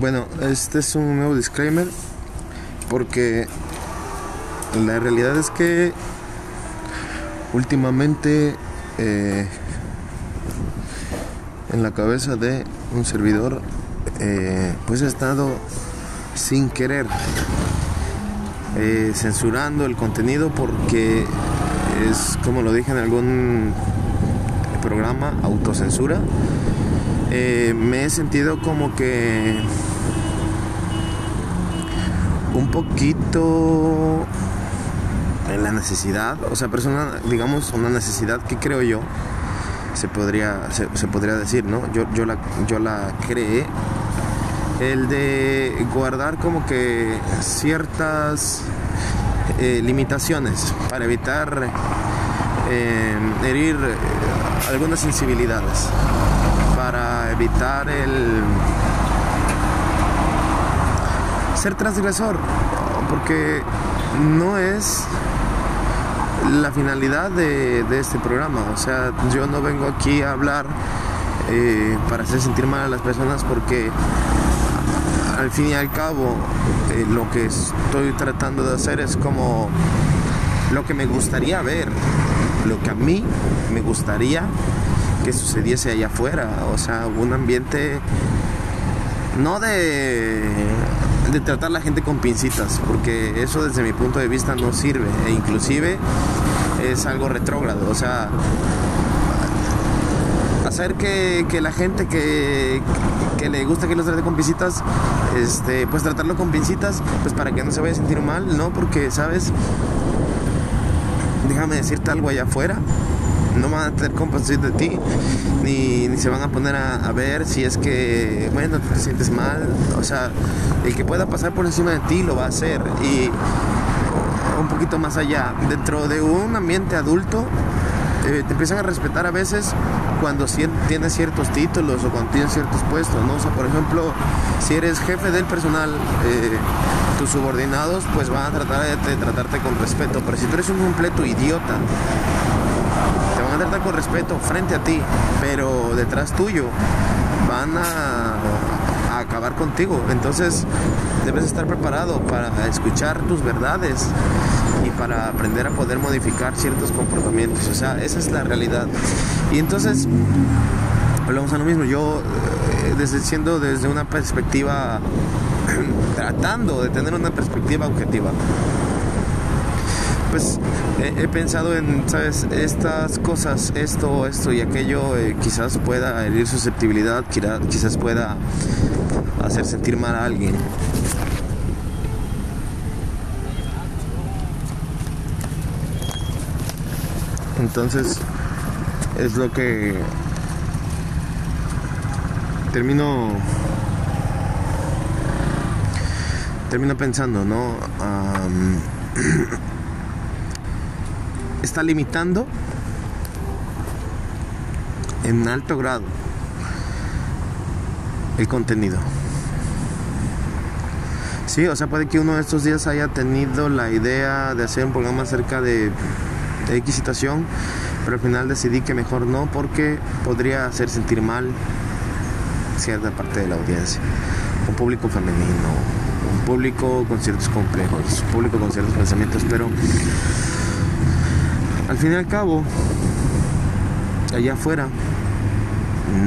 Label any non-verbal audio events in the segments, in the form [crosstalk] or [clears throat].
Bueno, este es un nuevo disclaimer porque la realidad es que últimamente eh, en la cabeza de un servidor eh, pues he estado sin querer eh, censurando el contenido porque es como lo dije en algún programa autocensura. Me he sentido como que un poquito en la necesidad, o sea, persona, digamos, una necesidad que creo yo, se podría, se, podría decir, ¿no? Yo, yo, la, yo la creé, el de guardar como que ciertas eh, limitaciones para evitar eh, herir algunas sensibilidades para evitar el ser transgresor, porque no es la finalidad de, este programa. O sea, yo no vengo aquí a hablar eh, para hacer sentir mal a las personas porque al fin y al cabo eh, lo que estoy tratando de hacer es como lo que me gustaría ver, lo que a mí me gustaría que sucediese allá afuera. O sea, un ambiente no de, de tratar a la gente con pincitas, porque eso desde mi punto de vista no sirve, e inclusive es algo retrógrado. O sea, hacer que, que la gente que, que, le gusta que los trate con pincitas, este, pues tratarlo con pincitas, pues para que no se vaya a sentir mal, ¿no? Porque, ¿sabes? Déjame decirte algo allá afuera van a tener compasión de ti, ni, se van a poner a, ver si es que, bueno, te sientes mal. O sea, el que pueda pasar por encima de ti lo va a hacer. Y un poquito más allá, dentro de un ambiente adulto, eh, te empiezan a respetar a veces cuando tienes ciertos títulos o cuando tienes ciertos puestos, ¿no? O por ejemplo, si eres jefe del personal, eh, tus subordinados pues van a tratar de, tratarte con respeto, pero si tú eres un completo idiota, tratar con respeto frente a ti, pero detrás tuyo van a, acabar contigo. Entonces debes estar preparado para escuchar tus verdades para aprender a poder modificar ciertos comportamientos. O sea, esa es la realidad. Y entonces, hablamos a lo mismo. Yo, eh, desde, siendo desde una perspectiva, [clears throat] tratando de tener una perspectiva objetiva pues he, pensado en, ¿sabes? Estas cosas, esto, esto y aquello, eh, quizás pueda herir susceptibilidad, quizás pueda hacer sentir mal a alguien. Entonces, es lo que termino termino pensando, ¿no? [clears throat] está limitando en alto grado el contenido. Sí, o sea, puede que uno de estos días haya tenido la idea de hacer un programa acerca de, de X situación, pero al final decidí que mejor no porque podría hacer sentir mal cierta parte de la audiencia. Un público femenino, un público con ciertos complejos, un público con ciertos pensamientos, pero al fin y al cabo, allá afuera,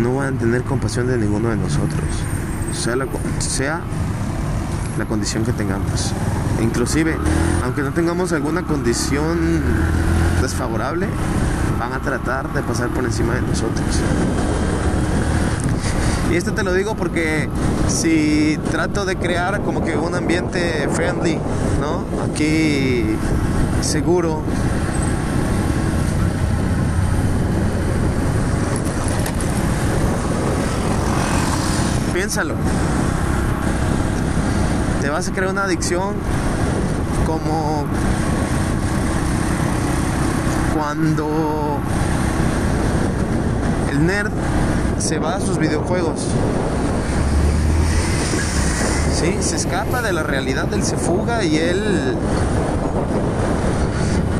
no van a tener compasión de ninguno de nosotros, sea la, sea la condición que tengamos. Inclusive, aunque no tengamos alguna condición desfavorable, van a tratar de pasar por encima de nosotros. Y esto te lo digo porque si trato de crear como que un ambiente friendly, ¿no? Aquí seguro, piénsalo. Te vas a crear una adicción como cuando el nerd se va a sus videojuegos. Sí, se escapa de la realidad, él se fuga y él...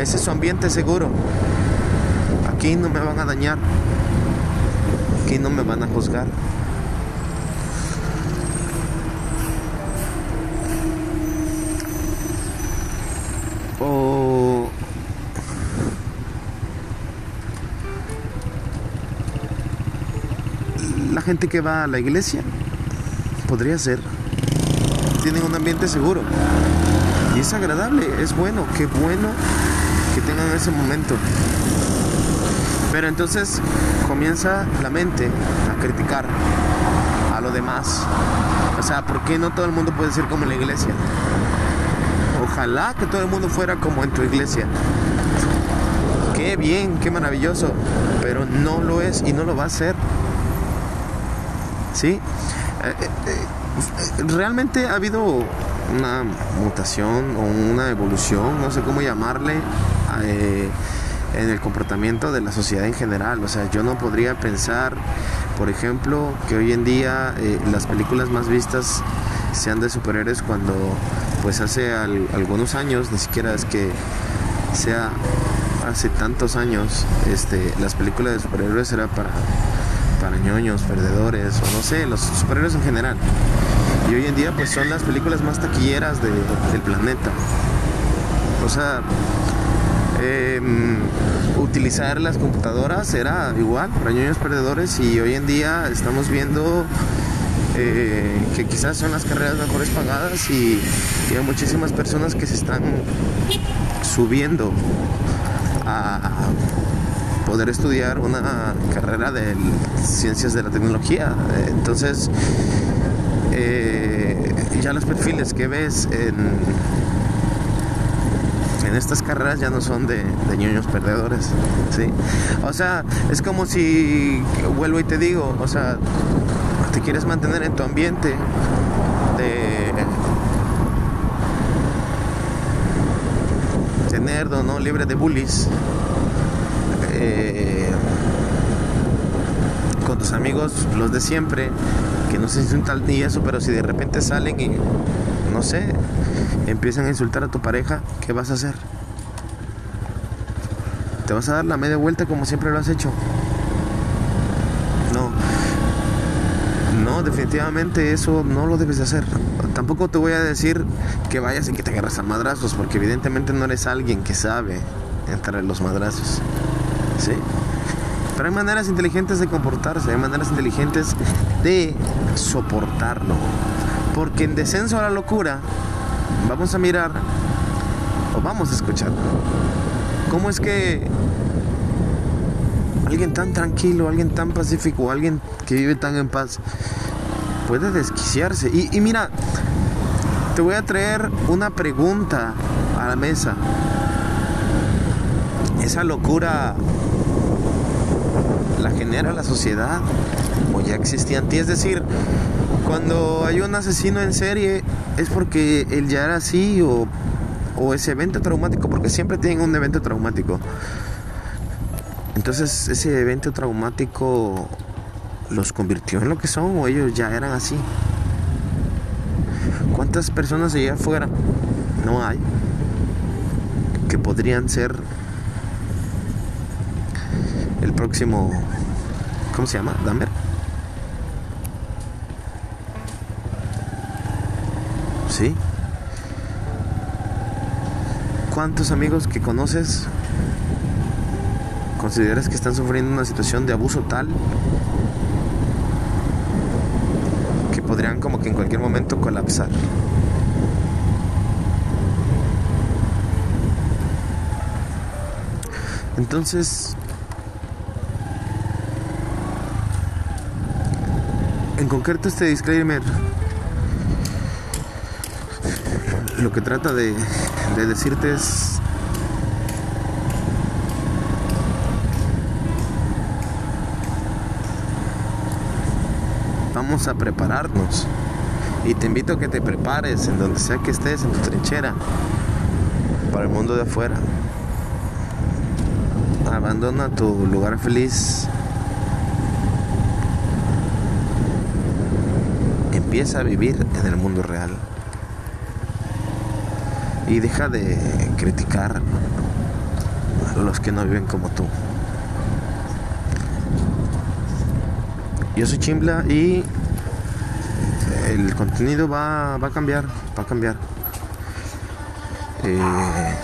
Ese es su ambiente seguro. Aquí no me van a dañar. Aquí no me van a juzgar. Gente que va a la iglesia. Podría ser. Tienen un ambiente seguro. Y es agradable, es bueno, qué bueno que tengan ese momento. Pero entonces comienza la mente a criticar a lo demás. O sea, ¿por qué no todo el mundo puede ser como la iglesia? Ojalá que todo el mundo fuera como en tu iglesia. Qué bien, qué maravilloso. Pero no lo es y no lo va a ser. ¿Sí? Eh, eh, eh, realmente ha habido una mutación o una evolución, no sé cómo llamarle, en el comportamiento de la sociedad en general. O sea, yo no podría pensar, por ejemplo, que hoy en día las películas más vistas sean de superhéroes cuando pues hace algunos años, ni siquiera es que sea hace tantos años, este, las películas de superhéroes eran para, para ñoños, perdedores, o no sé, los superhéroes en general. Y hoy en día pues son las películas más taquilleras del planeta. O sea, em, utilizar las computadoras era igual para ñoños perdedores y hoy en día estamos viendo eh, que quizás son las carreras mejores pagadas y, hay muchísimas personas que se están subiendo a poder estudiar una carrera de ciencias de la tecnología. Entonces, eh, ya los perfiles que ves en, estas carreras ya no son de, de ñoños perdedores, ¿sí? O sea, es como si, vuelvo y te digo, o sea, te quieres mantener en tu ambiente de, de nerdo, ¿no? Libre de bullies. Eh, con tus amigos, los de siempre, que no se insultan ni eso, pero si de repente salen y, no sé, empiezan a insultar a tu pareja, ¿qué vas a hacer? ¿Te vas a dar la media vuelta como siempre lo has hecho? definitivamente eso no lo debes de hacer. Tampoco te voy a decir que vayas y que te agarras a madrazos, porque evidentemente no eres alguien que sabe entrar en los madrazos. ¿Sí? Pero hay maneras inteligentes de comportarse, hay maneras inteligentes de soportarlo. Porque en descenso a la locura, vamos a mirar o vamos a escuchar cómo es que alguien tan tranquilo, alguien tan pacífico, alguien que vive tan en paz, puede desquiciarse. Y, mira, te voy a traer una pregunta a la mesa. Esa locura la genera la sociedad o ya existía antes. Es decir, cuando hay un asesino en serie es porque él ya era así o, o ese evento traumático, porque siempre tienen un evento traumático. Entonces ese evento traumático los convirtió en lo que son o ellos ya eran así. ¿Cuántas personas allá afuera no hay que podrían ser el próximo, ¿cómo se llama? Dahmer. ¿Sí? ¿Cuántos amigos que conoces consideras que están sufriendo una situación de abuso tal podrían como que en cualquier momento colapsar. Entonces, en concreto este disclaimer lo que trata de, de decirte es vamos a prepararnos. Y te invito a que te prepares en donde sea que estés, en tu trinchera, para el mundo de afuera. Abandona tu lugar feliz. Empieza a vivir en el mundo real. Y deja de criticar a los que no viven como tú. Yo soy Chimbla y el contenido va, a cambiar, va a cambiar. Eh,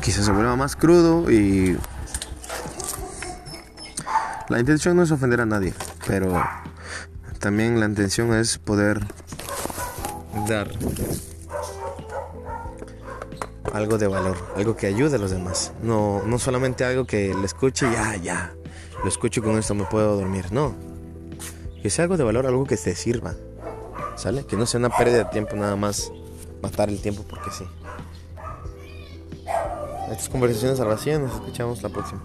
quizás se vuelva más crudo y la intención no es ofender a nadie. pero también la intención es poder dar algo de valor, algo que ayude a los demás. No, no solamente algo que le escuche y ya, ya, lo escucho y con esto me puedo dormir. No, que sea algo de valor, algo que te sirva. ¿Sale? Que no sea una pérdida de tiempo nada más matar el tiempo porque sí. Estas conversaciones al vacío, nos escuchamos la próxima.